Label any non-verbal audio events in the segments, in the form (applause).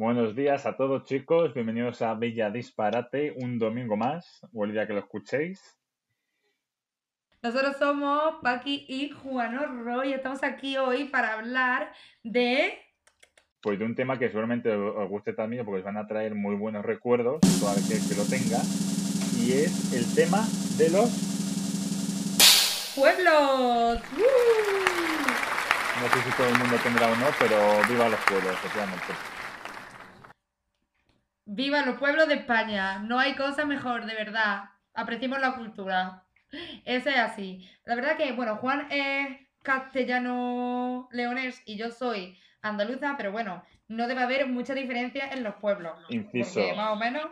Buenos días a todos chicos, bienvenidos a Bella Disparate, un domingo más, o el día que lo escuchéis. Nosotros somos Paqui y Juan Roy y estamos aquí hoy para hablar de... Pues de un tema que seguramente os guste también porque os van a traer muy buenos recuerdos, aquel que lo tenga, y es el tema de los pueblos. No sé si todo el mundo tendrá o no, pero viva los pueblos, efectivamente. Viva los pueblos de España. No hay cosa mejor, de verdad. Apreciemos la cultura. Ese es así. La verdad que, bueno, Juan es castellano leonés y yo soy andaluza, pero bueno, no debe haber mucha diferencia en los pueblos. Inciso. Porque más o menos.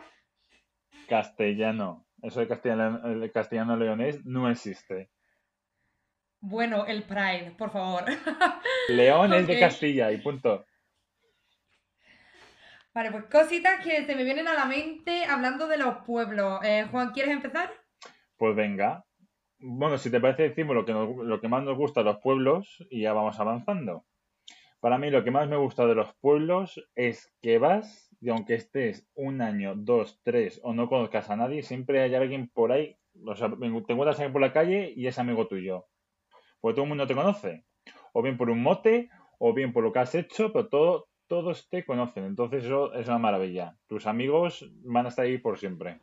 Castellano. Eso de castellano, el castellano leonés no existe. Bueno, el Pride, por favor. León es de Castilla y punto. Vale, pues cositas que se me vienen a la mente hablando de los pueblos. Eh, Juan, ¿quieres empezar? Pues venga. Bueno, si te parece, decimos lo que, lo que más nos gusta de los pueblos y ya vamos avanzando. Para mí lo que más me gusta de los pueblos es que vas y aunque estés un año, dos, tres o no conozcas a nadie, siempre hay alguien por ahí, o sea, te encuentras alguien por la calle y es amigo tuyo. Porque todo el mundo te conoce. O bien por un mote, o bien por lo que has hecho, pero todo, todos te conocen. Entonces eso es una maravilla. Tus amigos van a estar ahí por siempre.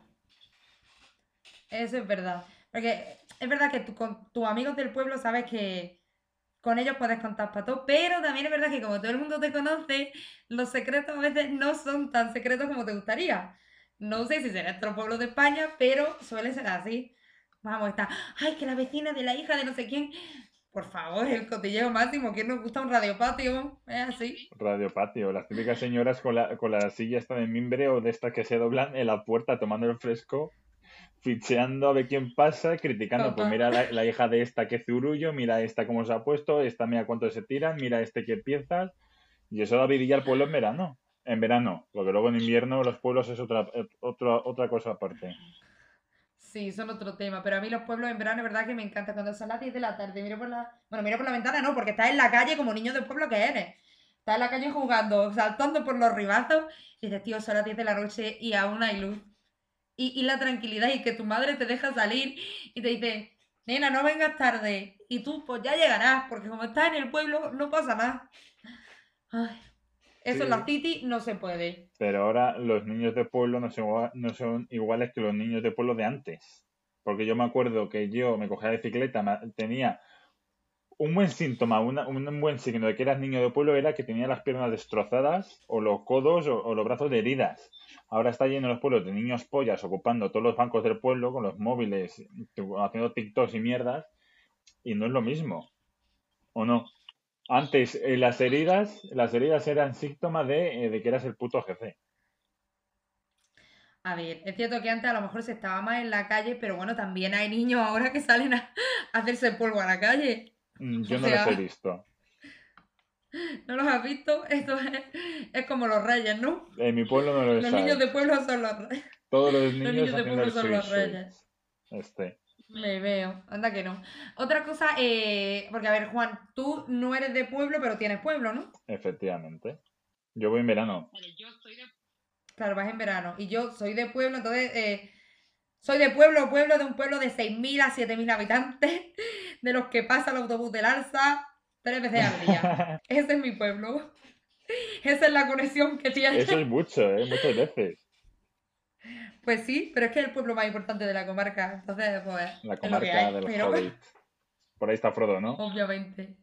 Eso es verdad. Porque es verdad que con tus amigos del pueblo sabes que con ellos puedes contar para todo, pero también es verdad que como todo el mundo te conoce, los secretos a veces no son tan secretos como te gustaría. No sé si será otro pueblo de España, pero suele ser así. Vamos, está, ay, que la vecina de la hija de no sé quién, por favor, el cotilleo máximo. ¿Quién nos gusta un radiopatio? Es así. Radiopatio. Las típicas señoras con la, con la silla esta de mimbre o de estas que se doblan en la puerta tomando el fresco, ficheando a ver quién pasa, criticando. Pues mira la, hija de esta que zurullo, mira esta cómo se ha puesto, esta mira cuánto se tiran, mira este que piezas. Y eso da vidilla al pueblo en verano. En verano, porque luego en invierno los pueblos es otra, otra, otra cosa aparte. Sí, son otro tema. Pero a mí los pueblos en verano, es verdad que me encanta. Cuando son las 10 de la tarde, miro por la. Bueno, miro por la ventana, no, porque estás en la calle como niño del pueblo que eres. Estás en la calle jugando, saltando por los ribazos. Y dices, tío, son las 10 de la noche y aún hay luz. Y, la tranquilidad y que tu madre te deja salir y te dice, nena, no vengas tarde. Y tú, pues ya llegarás, porque como estás en el pueblo, no pasa nada. Ay. Eso en la City no se puede. Pero ahora los niños de pueblo no son, no son iguales que los niños de pueblo de antes. Porque yo me acuerdo que yo me cogía bicicleta, tenía un buen síntoma, un buen signo de que eras niño de pueblo era que tenía las piernas destrozadas o los codos o, los brazos de heridas. Ahora está lleno los pueblos de niños pollas ocupando todos los bancos del pueblo con los móviles, haciendo TikToks y mierdas. Y no es lo mismo. ¿O no? Antes, eh, las heridas, las heridas eran síntoma de, eh, de, que eras el puto jefe. A ver, es cierto que antes a lo mejor se estaba más en la calle, pero bueno, también hay niños ahora que salen a, (laughs) hacerse polvo a la calle. Mm, yo no los he visto. (laughs) ¿No los has visto? (laughs) Esto es, como los reyes, ¿no? En mi pueblo no lo Los niños de pueblo son los reyes. Todos los niños, los niños de pueblo son los reyes. Este. Me veo, anda que no. Otra cosa, eh, porque a ver, Juan, tú no eres de pueblo, pero tienes pueblo, ¿no? Efectivamente. Yo voy en verano. Vale, yo soy de... Claro, vas en verano. Y yo soy de pueblo, entonces eh, soy de pueblo, pueblo de un pueblo de 6.000 a 7.000 habitantes, (laughs) de los que pasa el autobús del Alza tres veces al día. (laughs) Ese es mi pueblo. (laughs) Esa es la conexión que tiene. Eso es mucho, ¿eh? Muchas veces. Pues sí, pero es que es el pueblo más importante de la comarca. Entonces, pues. La comarca del pero... Por ahí está Frodo, ¿no? Obviamente.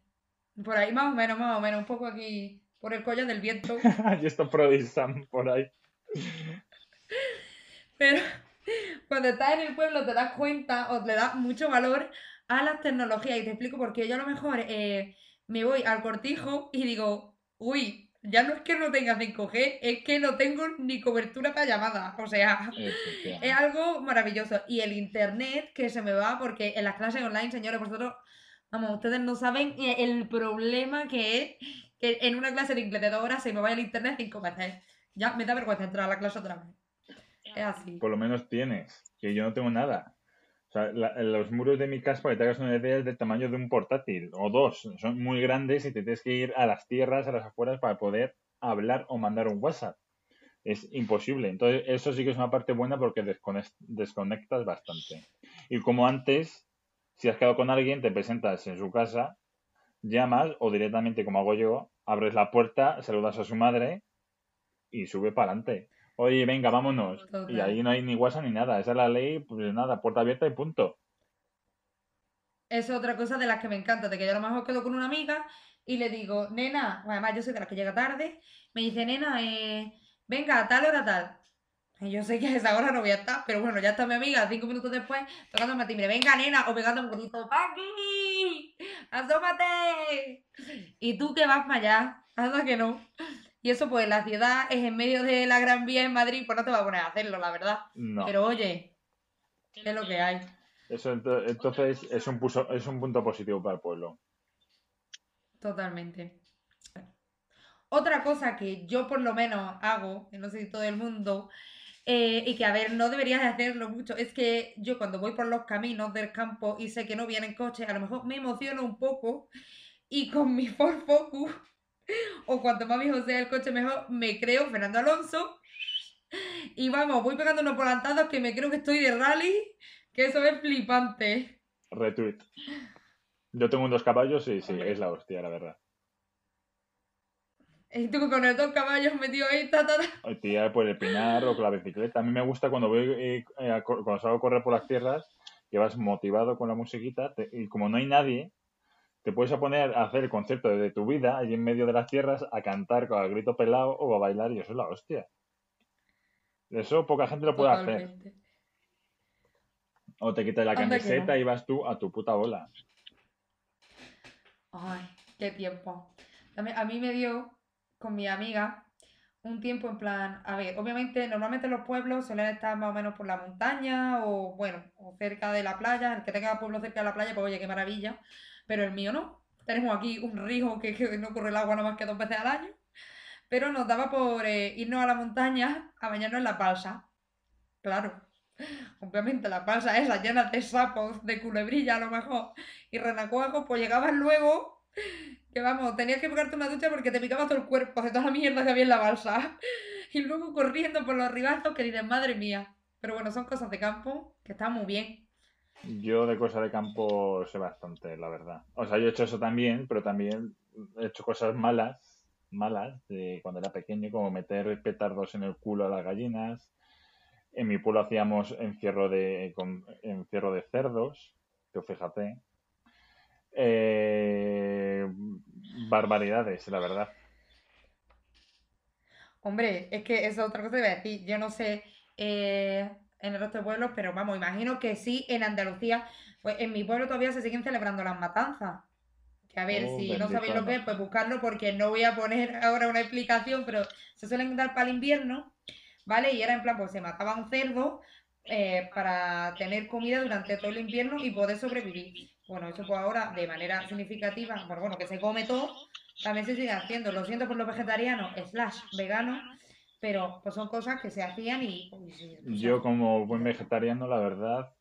Por ahí más o menos, más o menos. Un poco aquí. Por el collo del viento. (laughs) y está Frodo y Sam por ahí. pero cuando estás en el pueblo te das cuenta o le das mucho valor a las tecnologías. Y te explico por qué. Yo a lo mejor eh, me voy al cortijo y digo, uy, ya no es que no tenga 5G, es que no tengo ni cobertura para llamadas. O sea, es algo maravilloso. Y el internet que se me va, porque en las clases online, señores, vosotros, vamos, ustedes no saben el problema que es que en una clase de inglés de dos horas se me vaya el internet cinco veces. Ya me da vergüenza entrar a la clase otra vez. Es así. Por lo menos tienes, que yo no tengo nada. Sea, los muros de mi casa, para que te hagas una idea, es del tamaño de un portátil, o dos. Son muy grandes y te tienes que ir a las tierras, a las afueras, para poder hablar o mandar un WhatsApp. Es imposible. Entonces, eso sí que es una parte buena porque desconectas bastante. Y como antes, si has quedado con alguien, te presentas en su casa, llamas o directamente, como hago yo, abres la puerta, saludas a su madre y sube para adelante. Oye, venga, vámonos. Y ahí no hay ni WhatsApp ni nada. Esa es la ley, pues nada, puerta abierta y punto. Es otra cosa de las que me encanta, de que yo a lo mejor quedo con una amiga y le digo, nena, además yo soy de las que llega tarde, me dice, nena, eh, venga, a tal hora tal. Y yo sé que a esa hora no voy a estar, pero bueno, ya está mi amiga cinco minutos después tocándome a timbre, venga nena, o pegando un grito, ¡Paqui! ¡Asómate! Y tú que vas para allá, anda que no. Y eso pues la ciudad es en medio de la Gran Vía en Madrid, pues no te va a poner a hacerlo, la verdad. No. Pero oye, es lo que hay. Eso entonces es un, es un punto positivo para el pueblo. Totalmente. Otra cosa que yo por lo menos hago, no sé si todo el mundo, eh, y que a ver, no deberías de hacerlo mucho, es que yo cuando voy por los caminos del campo y sé que no vienen coches, a lo mejor me emociono un poco y con mi Ford Focus, (laughs) o cuanto más viejo sea el coche mejor, me creo Fernando Alonso. (laughs) Y vamos, voy pegando unos volantados que me creo que estoy de rally, que eso es flipante. Retweet. Yo tengo unos caballos y sí, es la hostia, la verdad. Y tú con los dos caballos metido ahí, ta, ta, Tía, por el pinar o con la bicicleta. A mí me gusta cuando voy eh, eh cuando salgo a correr por las tierras, que vas motivado con la musiquita, y como no hay nadie, te puedes poner a hacer el concierto de tu vida allí en medio de las tierras, a cantar con el grito pelado o a bailar, y eso es la hostia. Eso poca gente lo puede hacer. O te quitas la camiseta y vas tú a tu puta bola. Ay, qué tiempo. A mí me dio con mi amiga un tiempo en plan, a ver, obviamente normalmente los pueblos suelen estar más o menos por la montaña o bueno, o cerca de la playa, el que tenga pueblo cerca de la playa, pues oye, qué maravilla, pero el mío no. Tenemos aquí un río que, no corre el agua nada más que dos veces al año, pero nos daba por eh, irnos a la montaña a bañarnos en la balsa. Claro, obviamente la balsa esa llena de sapos, de culebrilla a lo mejor, y renacuajos, pues llegaban luego que vamos, tenías que pegarte una ducha porque te picaba todo el cuerpo de toda la mierda que había en la balsa. (laughs) Y luego corriendo por los ribazos que dices, madre mía. Pero bueno, son cosas de campo que están muy bien. Yo de cosas de campo sé bastante, la verdad. O sea, yo he hecho eso también, pero también he hecho cosas malas, malas, de cuando era pequeño, como meter petardos en el culo a las gallinas. En mi pueblo hacíamos encierro de, encierro de cerdos, que fíjate, eh, barbaridades, la verdad. Hombre, es que es otra cosa que voy a decir. Yo no sé eh, en el resto de pueblos, pero vamos, imagino que sí en Andalucía. Pues en mi pueblo todavía se siguen celebrando las matanzas. Que a ver, oh, si no sabéis lo que es, pues buscarlo porque no voy a poner (laughs) ahora una explicación, pero se suelen dar para el invierno, ¿vale? Y era en plan, pues se mataba un cerdo eh, para tener comida durante todo el invierno y poder sobrevivir. Bueno, eso pues ahora de manera significativa, bueno, bueno, que se come todo, también se sigue haciendo. Lo siento por los vegetarianos, slash veganos, pero pues son cosas que se hacían y... Yo como buen vegetariano, la verdad,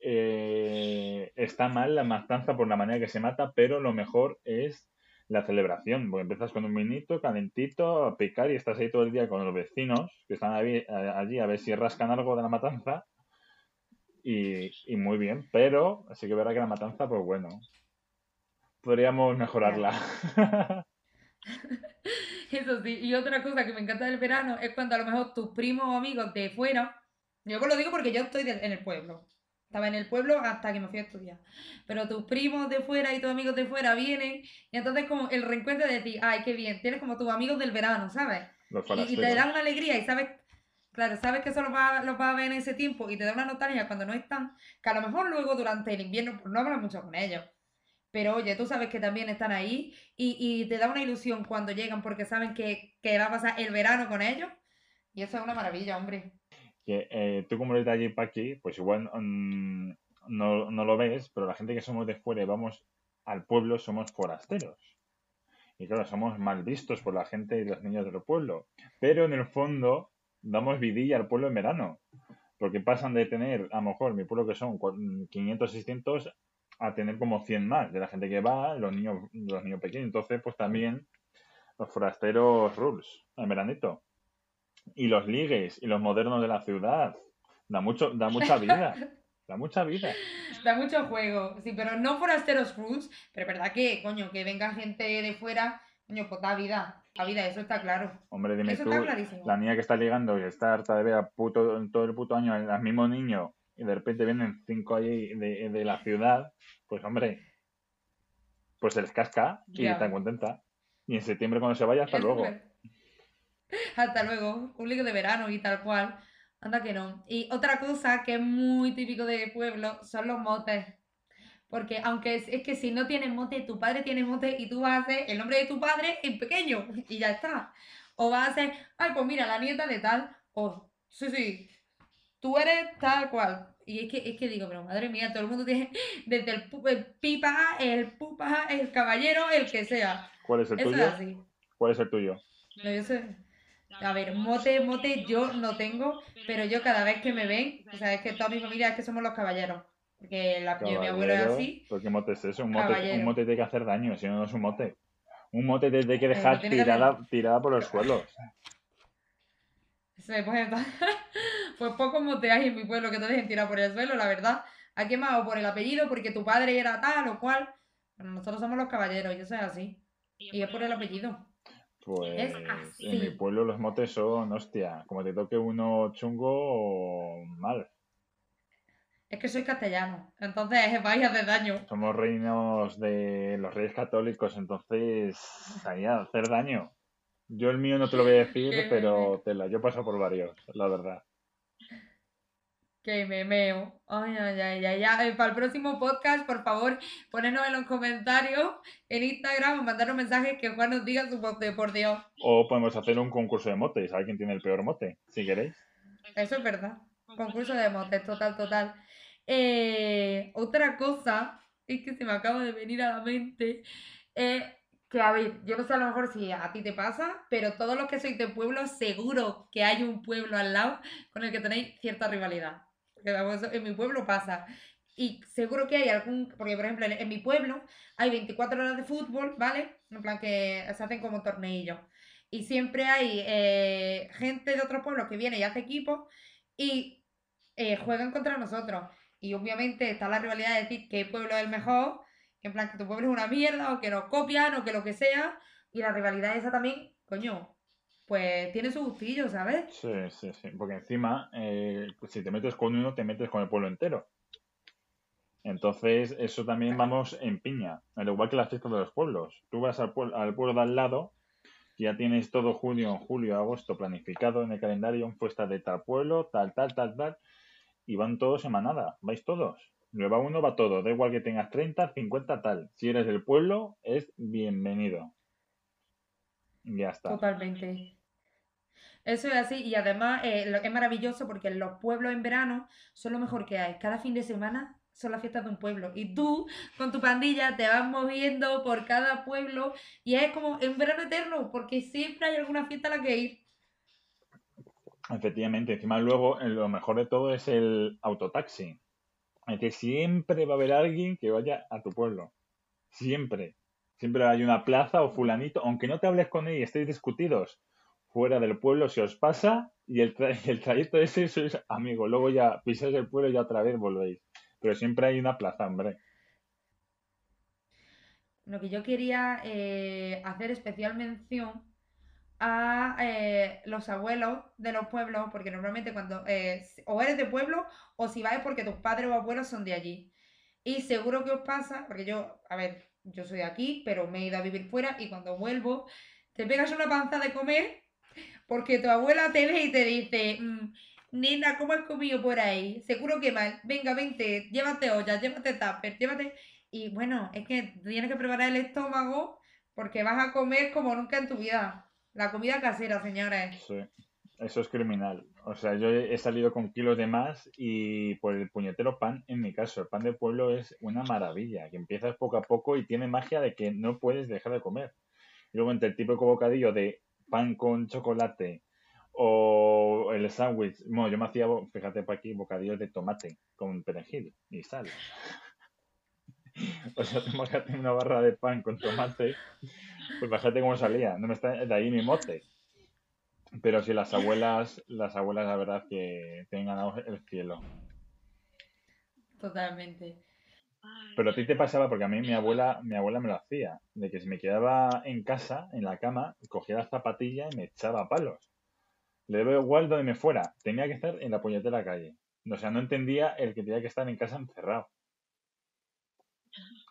eh, está mal la matanza por la manera que se mata, pero lo mejor es la celebración, porque empiezas con un minito calentito a picar y estás ahí todo el día con los vecinos que están allí a ver si rascan algo de la matanza y, muy bien, pero así que verá que la matanza, pues bueno, podríamos mejorarla. (laughs) Eso sí, y otra cosa que me encanta del verano es cuando a lo mejor tus primos o amigos de fuera, yo lo digo porque yo estoy en el pueblo, estaba en el pueblo hasta que me fui a estudiar, pero tus primos de fuera y tus amigos de fuera vienen y entonces como el reencuentro de decir, ay, qué bien, tienes como tus amigos del verano, ¿sabes? y, te dan una alegría y sabes Claro, sabes que eso lo va, a ver en ese tiempo y te da una notaria cuando no están, que a lo mejor luego durante el invierno pues no hablas mucho con ellos. Pero oye, tú sabes que también están ahí y, te da una ilusión cuando llegan porque saben que, va a pasar el verano con ellos. Y eso es una maravilla, hombre. Que eh, tú como eres de allí para aquí, pues igual mm, no, no lo ves, pero la gente que somos de fuera y vamos al pueblo somos forasteros. Y claro, somos mal vistos por la gente y los niños del pueblo. Pero en el fondo damos vidilla al pueblo en verano. Porque pasan de tener, a lo mejor, mi pueblo que son 500, 600, a tener como 100 más de la gente que va, los niños, los niños pequeños. Entonces, pues también los forasteros rules en veranito. y los ligues y los modernos de la ciudad. Da mucho, da mucha vida. (laughs) Da mucha vida. Da mucho juego. Sí, pero no forasteros rules. Pero es verdad que, coño, que venga gente de fuera, coño, pues da vida. Da vida, eso está claro. Hombre, dime Eso tú, está clarísimo. la niña que está ligando y está harta de ver a puto, todo el puto año al mismo niño y de repente vienen cinco ahí de, de la ciudad, pues hombre, pues se les casca y Ya. está contenta. Y en septiembre cuando se vaya, hasta Es luego. (laughs) Hasta luego. Ligue de verano y tal cual. Anda que no. Y otra cosa que es muy típico de pueblo son los motes. Porque aunque es, es que si no tienes mote, tu padre tiene mote y tú vas a hacer el nombre de tu padre en pequeño y ya está. O vas a hacer, ay, pues mira, la nieta de tal. O, sí, sí, tú eres tal cual. Y es que, es que digo, pero madre mía, todo el mundo tiene desde el, el pipa, el pupa, el caballero, el que sea. ¿Cuál es el Eso es tuyo? así. ¿Cuál es el tuyo? No, yo sé. A ver, mote, mote yo no tengo, pero yo cada vez que me ven, o sea, es que toda mi familia es que somos los caballeros. Porque de mi abuelo es Caballero, así. ¿Pero qué mote es eso? Un mote, Caballero. un mote tiene que hacer daño, si no, no es un mote. Un mote te tiene que dejar tiene que tirada, tirada por los suelos. Se pone tal- (laughs) Pues poco moteáis en mi pueblo que te dejen tirar por el suelo, la verdad. ¿A qué más? O por el apellido, porque tu padre era tal o cual. Pero nosotros somos los caballeros, y eso es así. Y es por el apellido. Pues Es así. en mi pueblo los motes son, hostia, como te toque uno chungo, mal. Es que soy castellano, entonces (laughs) vais a hacer daño. Somos reinos de los reyes católicos, entonces ahí a hacer daño. Yo el mío no te lo voy a decir, pero te yo paso por varios, la verdad. Que me meo. Ay, ay, ay, ay, ay. Para el próximo podcast, por favor, ponednos en los comentarios en Instagram o mandarnos mensajes que Juan nos diga su mote, por Dios. O podemos hacer un concurso de motes, a ver quién tiene el peor mote, si queréis. Eso es verdad. Concurso de motes, total, total. Eh, otra cosa, es que se me acaba de venir a la mente, eh, que a ver, yo no sé a lo mejor si a ti te pasa, pero todos los que sois de pueblo, seguro que hay un pueblo al lado con el que tenéis cierta rivalidad. Porque en mi pueblo pasa. Y seguro que hay algún, porque por ejemplo en mi pueblo hay 24 horas de fútbol, ¿vale? En plan que se hacen como torneillos. Y siempre hay eh, gente de otros pueblos que viene y hace equipo y eh, juegan contra nosotros. Y obviamente está la rivalidad de decir qué pueblo es el mejor, que en plan que tu pueblo es una mierda, o que nos copian, o que lo que sea. Y la rivalidad esa también, coño, pues tiene su gustillo, ¿sabes? Sí, sí, sí. Porque encima, eh, si te metes con uno, te metes con el pueblo entero. Entonces, eso también vamos en piña. Al igual que las fiestas de los pueblos. Tú vas al, pueblo, al pueblo de al lado, ya tienes todo junio, julio, agosto planificado en el calendario, un fiesta de tal pueblo, tal, tal, tal, tal. Y van todos en manada. Vais todos. Le va uno, va todo. Da igual que tengas 30, 50, tal. Si eres del pueblo, es bienvenido. Ya está. Totalmente. Eso es así, y además eh, es maravilloso porque los pueblos en verano son lo mejor que hay. Cada fin de semana son las fiestas de un pueblo. Y tú, con tu pandilla, te vas moviendo por cada pueblo y es como un verano eterno, porque siempre hay alguna fiesta a la que ir. Efectivamente, encima luego eh, lo mejor de todo es el autotaxi. Es que siempre va a haber alguien que vaya a tu pueblo. Siempre. Siempre hay una plaza o fulanito, aunque no te hables con él y estéis discutidos fuera del pueblo, se os pasa y el, tra- (laughs) el trayecto ese sois amigos. Luego ya pisáis el pueblo y ya otra vez volvéis. Pero siempre hay una plaza, hombre. Lo que yo quería eh, hacer especial mención a eh, los abuelos de los pueblos, porque normalmente cuando eh, o eres de pueblo o si vas porque tus padres o abuelos son de allí. Y seguro que os pasa, porque yo, a ver, yo soy de aquí, pero me he ido a vivir fuera y cuando vuelvo te pegas una panza de comer porque tu abuela te ve y te dice, "Mm, nena, ¿cómo has comido por ahí? Seguro que mal. Venga, vente, llévate ollas, llévate tupper, llévate... Y bueno, es que tienes que preparar el estómago porque vas a comer como nunca en tu vida. La comida casera, señores. Sí. Eso es criminal. O sea, yo he salido con kilos de más y por el puñetero pan, en mi caso, el pan de pueblo es una maravilla, que empiezas poco a poco y tiene magia de que no puedes dejar de comer. Luego entre el típico bocadillo de pan con chocolate o el sándwich, bueno, yo me hacía, fíjate por aquí, bocadillos de tomate con perejil y sal. (laughs) O sea, hacer una barra de pan con tomate, pues fíjate cómo salía, no me está de ahí mi mote. Pero sí, las abuelas, las abuelas, la verdad, que tienen ganado el cielo. Totalmente. Pero a ti te pasaba, porque a mí mi abuela, mi abuela me lo hacía, de que si me quedaba en casa, en la cama, cogía la zapatilla y me echaba palos. Le debo igual donde me fuera, tenía que estar en la puñetera calle. O sea, no entendía el que tenía que estar en casa encerrado.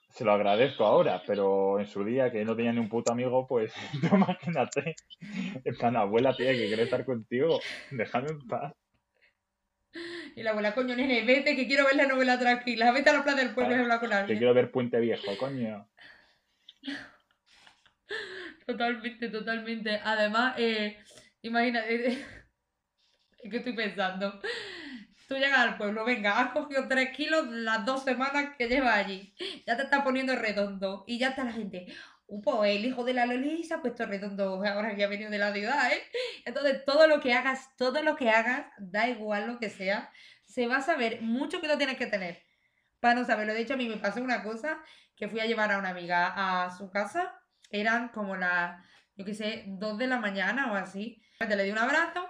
Se lo agradezco ahora, pero en su día que no tenía ni un puto amigo, pues (laughs) no imagínate. En plan, abuela, tía, que quiere estar contigo, déjame en paz. Y la abuela, coño, nene, vete, que quiero ver la novela tranquila. Vete a la plaza del pueblo y habla con Que alguien. quiero ver Puente Viejo, coño. Totalmente, totalmente. Además, eh, imagínate, es (laughs) que estoy pensando. Tú llegas al pueblo, venga, has cogido tres kilos las dos semanas que llevas allí. Ya te estás poniendo redondo. Y ya está la gente. Pues el hijo de la Loli se ha puesto redondo ahora que ha venido de la ciudad, ¿eh? Entonces, todo lo que hagas, todo lo que hagas, da igual lo que sea, se va a saber mucho que lo tienes que tener para no saberlo. De hecho, a mí me pasó una cosa que fui a llevar a una amiga a su casa. Eran como las, yo qué sé, dos de la mañana o así. Le di un abrazo,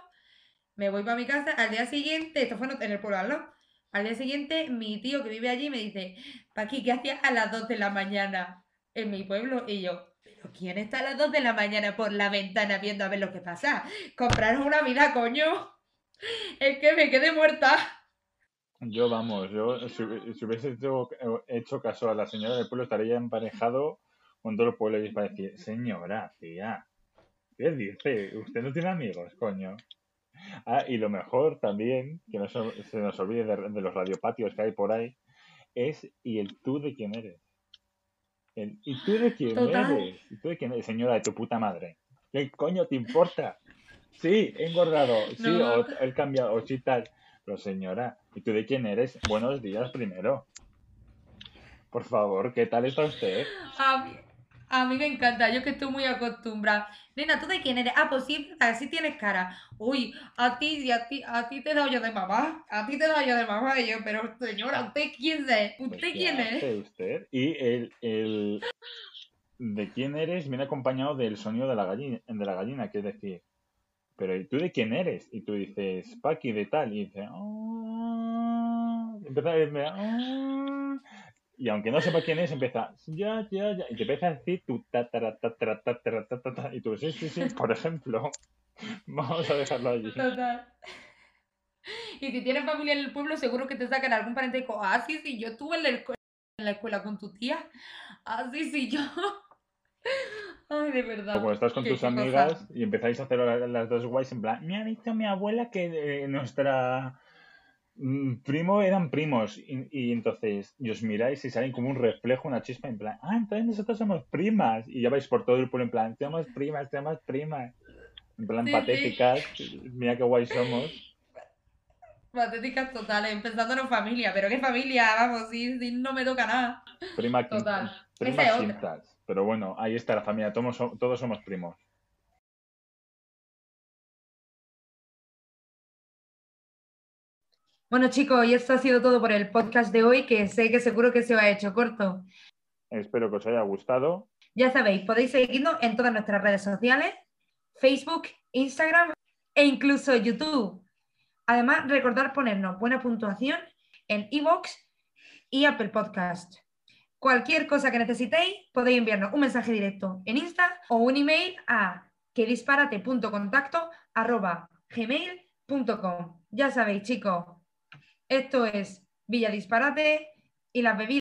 me voy para mi casa. Al día siguiente, esto fue en el pueblo al lado, Al día siguiente, mi tío que vive allí me dice, Paqui, ¿qué hacías a las dos de la mañana en mi pueblo? Y yo, ¿pero quién está a las dos de la mañana por la ventana viendo a ver lo que pasa? Compraros una vida, coño. Es que me quedé muerta. Yo, vamos, yo si, si hubiese hecho, caso a la señora del pueblo, estaría emparejado con todo el pueblo y para decir, señora, tía, ¿qué dice? Usted no tiene amigos, coño. Ah, y lo mejor también, que no se, nos olvide de, de los radiopatios que hay por ahí, es ¿y el tú de quién eres? El, ¿Y tú de quién Total. eres? ¿Y tú de quién eres? Señora de tu puta madre. ¿Qué coño te importa? Sí, he engordado, sí, No. o he cambiado, o sí tal. Pero señora, ¿y tú de quién eres? Buenos días primero. Por favor, ¿qué tal está usted? A mí, a mí me encanta, yo que estoy muy acostumbrada. Nena, ¿tú de quién eres? Ah, pues sí, así tienes cara. Uy, a ti, a ti, a ti te he dado yo de mamá. A ti te he dado yo de mamá. Y yo, pero señora, ¿usted quién es? Pues, ¿Usted ¿qué quién es? usted? Y el, el de quién eres viene acompañado del sonido de la gallina, de la gallina, que es decir, pero ¿y tú de quién eres? Y tú dices, Paqui de tal, y dice, empieza a decirme, "Ah", y aunque no sepa quién es, empieza, ya, ya, ya, y te empieza a decir tu tatara, tatara, tatara, tatara, y tú, sí, sí, sí, por ejemplo, (laughs) vamos a dejarlo allí. Total. Y si tienes familia en el pueblo, seguro que te sacan algún parentesco. Ah, sí, sí, yo estuve en la, escu- en la escuela con tu tía. Ah, sí, sí, yo. (laughs) Ay, de verdad. Como estás con tus cosa. amigas y empezáis a hacer la- las dos guays en plan, me ha dicho mi abuela que eh, nuestra primo eran primos y, y entonces y os miráis y salen como un reflejo, una chispa en plan, ah, entonces nosotros somos primas y ya vais por todo el pueblo en plan, somos primas, somos primas. En plan Sí, sí. patéticas, mira qué guay somos. Patéticas totales, pensando en familia. Pero qué familia, vamos, si, si no me toca nada. Prima Total. quintas, primas quintas. Pero bueno, ahí está la familia, todos somos primos. Bueno, chicos, y esto ha sido todo por el podcast de hoy, que sé que seguro que se os ha hecho corto. Espero que os haya gustado. Ya sabéis, podéis seguirnos en todas nuestras redes sociales, Facebook, Instagram e incluso YouTube. Además, recordar ponernos buena puntuación en iVoox y Apple Podcast. Cualquier cosa que necesitéis, podéis enviarnos un mensaje directo en Insta o un email a quedisparate.contacto@gmail.com. Ya sabéis, chicos, esto es Villa Disparate y las bebidas.